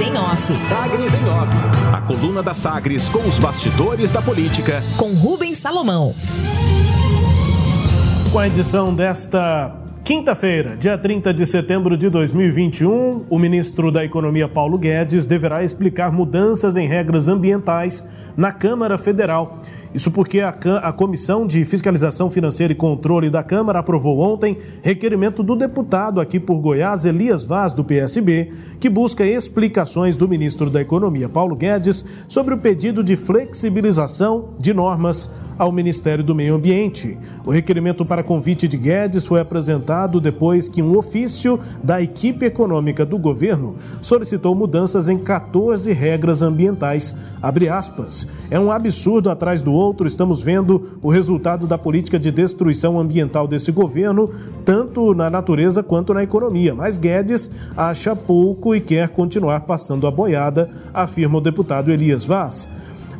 Sagres em Off. Sagres em Off. A coluna da Sagres com os bastidores da política. Com Rubens Salomão. Com a edição desta Quinta-feira, dia 30 de setembro de 2021, o ministro da Economia Paulo Guedes deverá explicar mudanças em regras ambientais na Câmara Federal. Isso porque a, a, Comissão de Fiscalização Financeira e Controle da Câmara aprovou ontem requerimento do deputado aqui por Goiás, Elias Vaz, do PSB, que busca explicações do ministro da Economia, Paulo Guedes, sobre o pedido de flexibilização de normas ao Ministério do Meio Ambiente. O requerimento para convite de Guedes foi apresentado depois que um ofício da equipe econômica do governo solicitou mudanças em 14 regras ambientais. É um absurdo atrás do outro, estamos vendo o resultado da política de destruição ambiental desse governo, tanto na natureza quanto na economia. Mas Guedes acha pouco e quer continuar passando a boiada, afirma o deputado Elias Vaz.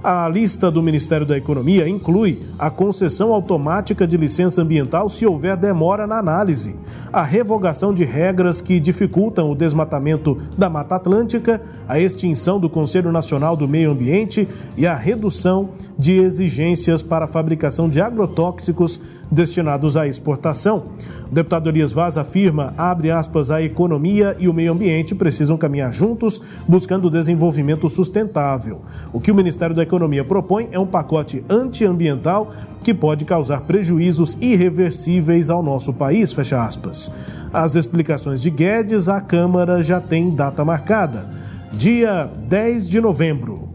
A lista do Ministério da Economia inclui a concessão automática de licença ambiental se houver demora na análise, a revogação de regras que dificultam o desmatamento da Mata Atlântica, a extinção do Conselho Nacional do Meio Ambiente e a redução de exigências para a fabricação de agrotóxicos destinados à exportação. O deputado Elias Vaz afirma, abre aspas, a economia e o meio ambiente precisam caminhar juntos, buscando o desenvolvimento sustentável. O que o Ministério da Economia propõe é um pacote antiambiental que pode causar prejuízos irreversíveis ao nosso país, fecha aspas. As explicações de Guedes, a Câmara já tem data marcada, dia 10 de novembro.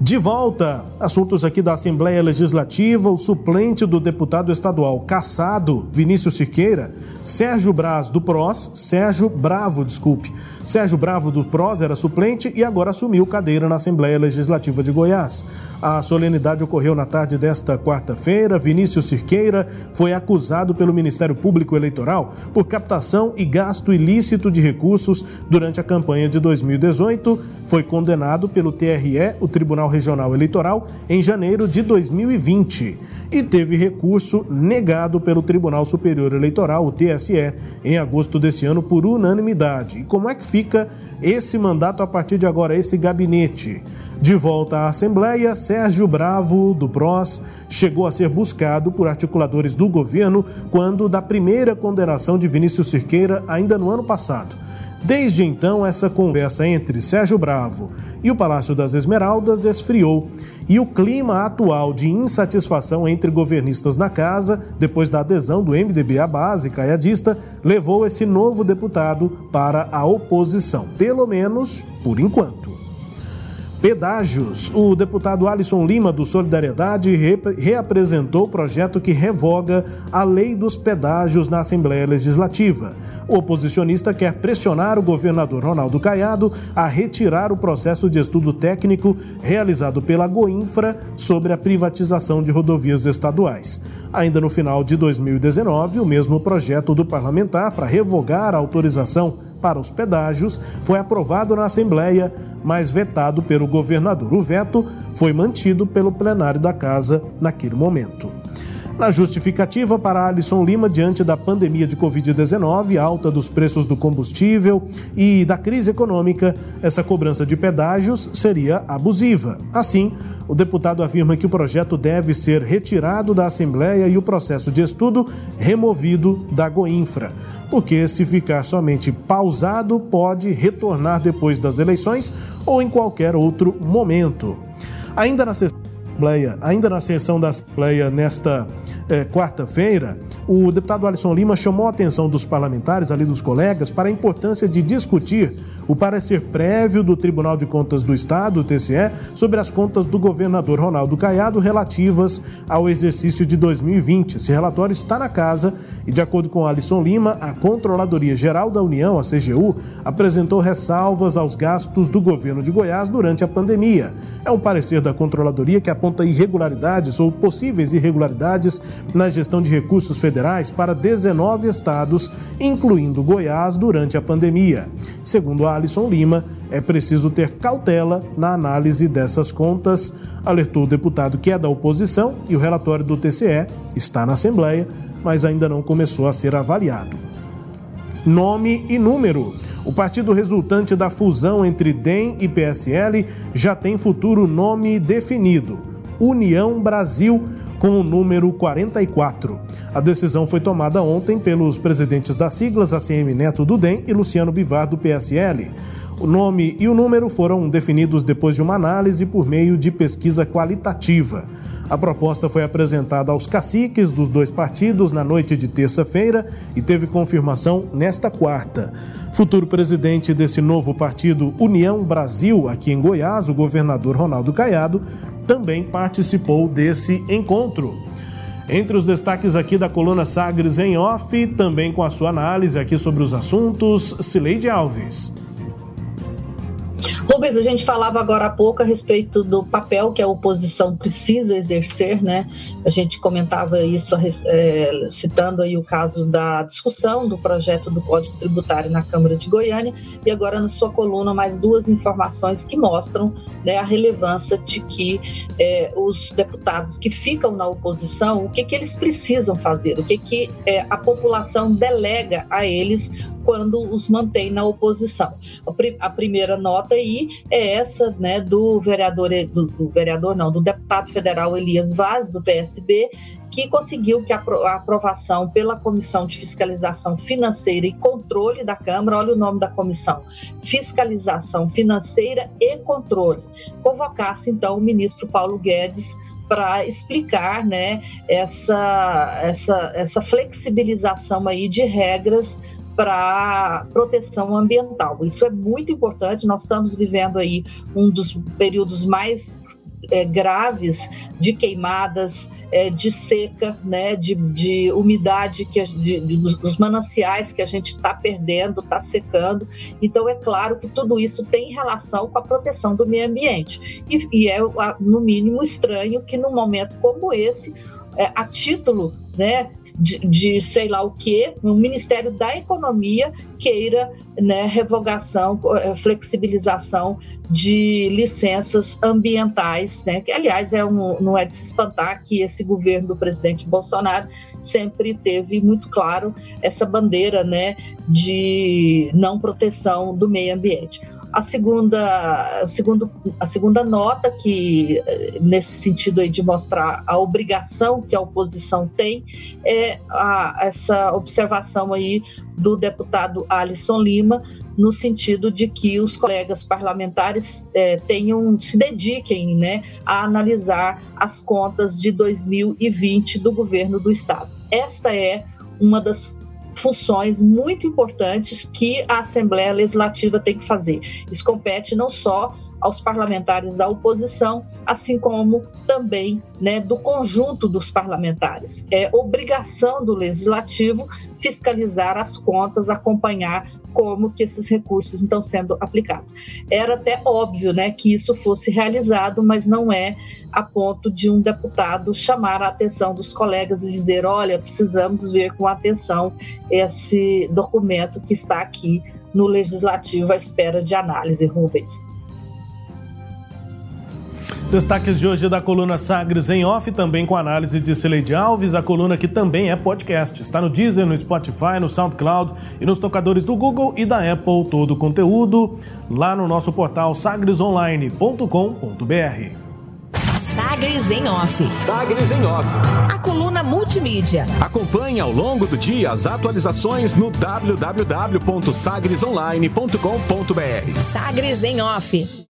De volta, assuntos aqui da Assembleia Legislativa, o suplente do deputado estadual caçado, Vinícius Siqueira, Sérgio Braz do PROS, Sérgio Bravo, desculpe. Sérgio Bravo do PROS era suplente e agora assumiu cadeira na Assembleia Legislativa de Goiás. A solenidade ocorreu na tarde desta quarta-feira. Vinícius Siqueira foi acusado pelo Ministério Público Eleitoral por captação e gasto ilícito de recursos durante a campanha de 2018. Foi condenado pelo TRE, o Tribunal Tribunal Regional Eleitoral em janeiro de 2020 e teve recurso negado pelo Tribunal Superior Eleitoral, o TSE, em agosto desse ano por unanimidade. E como é que fica esse mandato a partir de agora, esse gabinete? De volta à Assembleia, Sérgio Bravo, do PROS, chegou a ser buscado por articuladores do governo quando da primeira condenação de Vinícius Cirqueira, ainda no ano passado. Desde então, essa conversa entre Sérgio Bravo e o Palácio das Esmeraldas esfriou e o clima atual de insatisfação entre governistas na casa, depois da adesão do MDB à base caiadista, levou esse novo deputado para a oposição, pelo menos por enquanto. Pedágios. O deputado Alisson Lima, do Solidariedade, reapresentou o projeto que revoga a lei dos pedágios na Assembleia Legislativa. O oposicionista quer pressionar o governador Ronaldo Caiado a retirar o processo de estudo técnico realizado pela Goinfra sobre a privatização de rodovias estaduais. Ainda no final de 2019, o mesmo projeto do parlamentar para revogar a autorização para os pedágios foi aprovado na Assembleia, mas vetado pelo governador. O veto foi mantido pelo plenário da Casa naquele momento. Na justificativa para Alisson Lima, diante da pandemia de Covid-19, alta dos preços do combustível e da crise econômica, essa cobrança de pedágios seria abusiva. Assim, o deputado afirma que o projeto deve ser retirado da Assembleia e o processo de estudo removido da Goinfra, porque se ficar somente pausado, pode retornar depois das eleições ou em qualquer outro momento. Ainda na sessão Assembleia, ainda na sessão da Assembleia nesta eh, quarta-feira, o deputado Alisson Lima chamou a atenção dos parlamentares, ali dos colegas, para a importância de discutir o parecer prévio do Tribunal de Contas do Estado, TCE, sobre as contas do governador Ronaldo Caiado relativas ao exercício de 2020. Esse relatório está na casa e, de acordo com Alisson Lima, a Controladoria Geral da União, a CGU, apresentou ressalvas aos gastos do governo de Goiás durante a pandemia. É um parecer da Controladoria que aponta irregularidades ou possíveis irregularidades na gestão de recursos federais para 19 estados, incluindo Goiás, durante a pandemia. Segundo Alisson Lima, é preciso ter cautela na análise dessas contas, alertou o deputado que é da oposição e o relatório do TCE está na Assembleia, mas ainda não começou a ser avaliado. nome e número. O partido resultante da fusão entre DEM e PSL já tem futuro nome definido: União Brasil com o número 44. A decisão foi tomada ontem pelos presidentes das siglas ACM Neto do DEM e Luciano Bivar do PSL. O nome e o número foram definidos depois de uma análise por meio de pesquisa qualitativa. A proposta foi apresentada aos caciques dos dois partidos na noite de terça-feira e teve confirmação nesta quarta. Futuro presidente desse novo partido, União Brasil, aqui em Goiás, o governador Ronaldo Caiado, também participou desse encontro. Entre os destaques aqui da coluna Sagres em off, também com a sua análise aqui sobre os assuntos, Cileide Alves. Rubens, a gente falava agora há pouco a respeito do papel que a oposição precisa exercer, né? A gente comentava isso é, citando aí o caso da discussão do projeto do Código Tributário na Câmara de Goiânia e agora na sua coluna mais duas informações que mostram né, a relevância de que é, os deputados que ficam na oposição, o que, que eles precisam fazer, o que, que é, a população delega a eles quando os mantém na oposição. A primeira nota aí é essa, né, do vereador, do, do vereador não, do deputado federal Elias Vaz, do PSB, que conseguiu que a aprovação pela Comissão de Fiscalização Financeira e Controle da Câmara, olha o nome da comissão, Fiscalização Financeira e Controle, convocasse então o ministro Paulo Guedes para explicar né, essa, essa, essa flexibilização aí de regras para proteção ambiental. Isso é muito importante. Nós estamos vivendo aí um dos períodos mais é, graves de queimadas, é, de seca, né, de, de umidade que de, de, dos mananciais que a gente está perdendo, está secando. Então é claro que tudo isso tem relação com a proteção do meio ambiente e, e é no mínimo estranho que num momento como esse é, a título né, de, de, sei lá o que, o Ministério da Economia queira né, revogação, é, flexibilização de licenças ambientais, né, que aliás é um, não é de se espantar que esse governo do presidente Bolsonaro sempre teve muito claro essa bandeira né, de não proteção do meio ambiente. A segunda, segundo, a segunda nota, que nesse sentido aí de mostrar a obrigação que a oposição tem, é a, essa observação aí do deputado Alisson Lima, no sentido de que os colegas parlamentares é, tenham, se dediquem né, a analisar as contas de 2020 do governo do Estado. Esta é uma das funções muito importantes que a Assembleia Legislativa tem que fazer. Isso compete não só aos parlamentares da oposição, assim como também né, do conjunto dos parlamentares. É obrigação do legislativo fiscalizar as contas, acompanhar como que esses recursos estão sendo aplicados. Era até óbvio né, que isso fosse realizado, mas não é a ponto de um deputado chamar a atenção dos colegas e dizer: olha, precisamos ver com atenção esse documento que está aqui no legislativo à espera de análise, Rubens. Destaques de hoje da coluna Sagres em Off, também com análise de Celeide Alves, a coluna que também é podcast. Está no Deezer, no Spotify, no SoundCloud e nos tocadores do Google e da Apple. Todo o conteúdo lá no nosso portal sagresonline.com.br. Sagres em Off. Sagres em Off. A coluna multimídia. Acompanhe ao longo do dia as atualizações no www.sagresonline.com.br. Sagres em Off.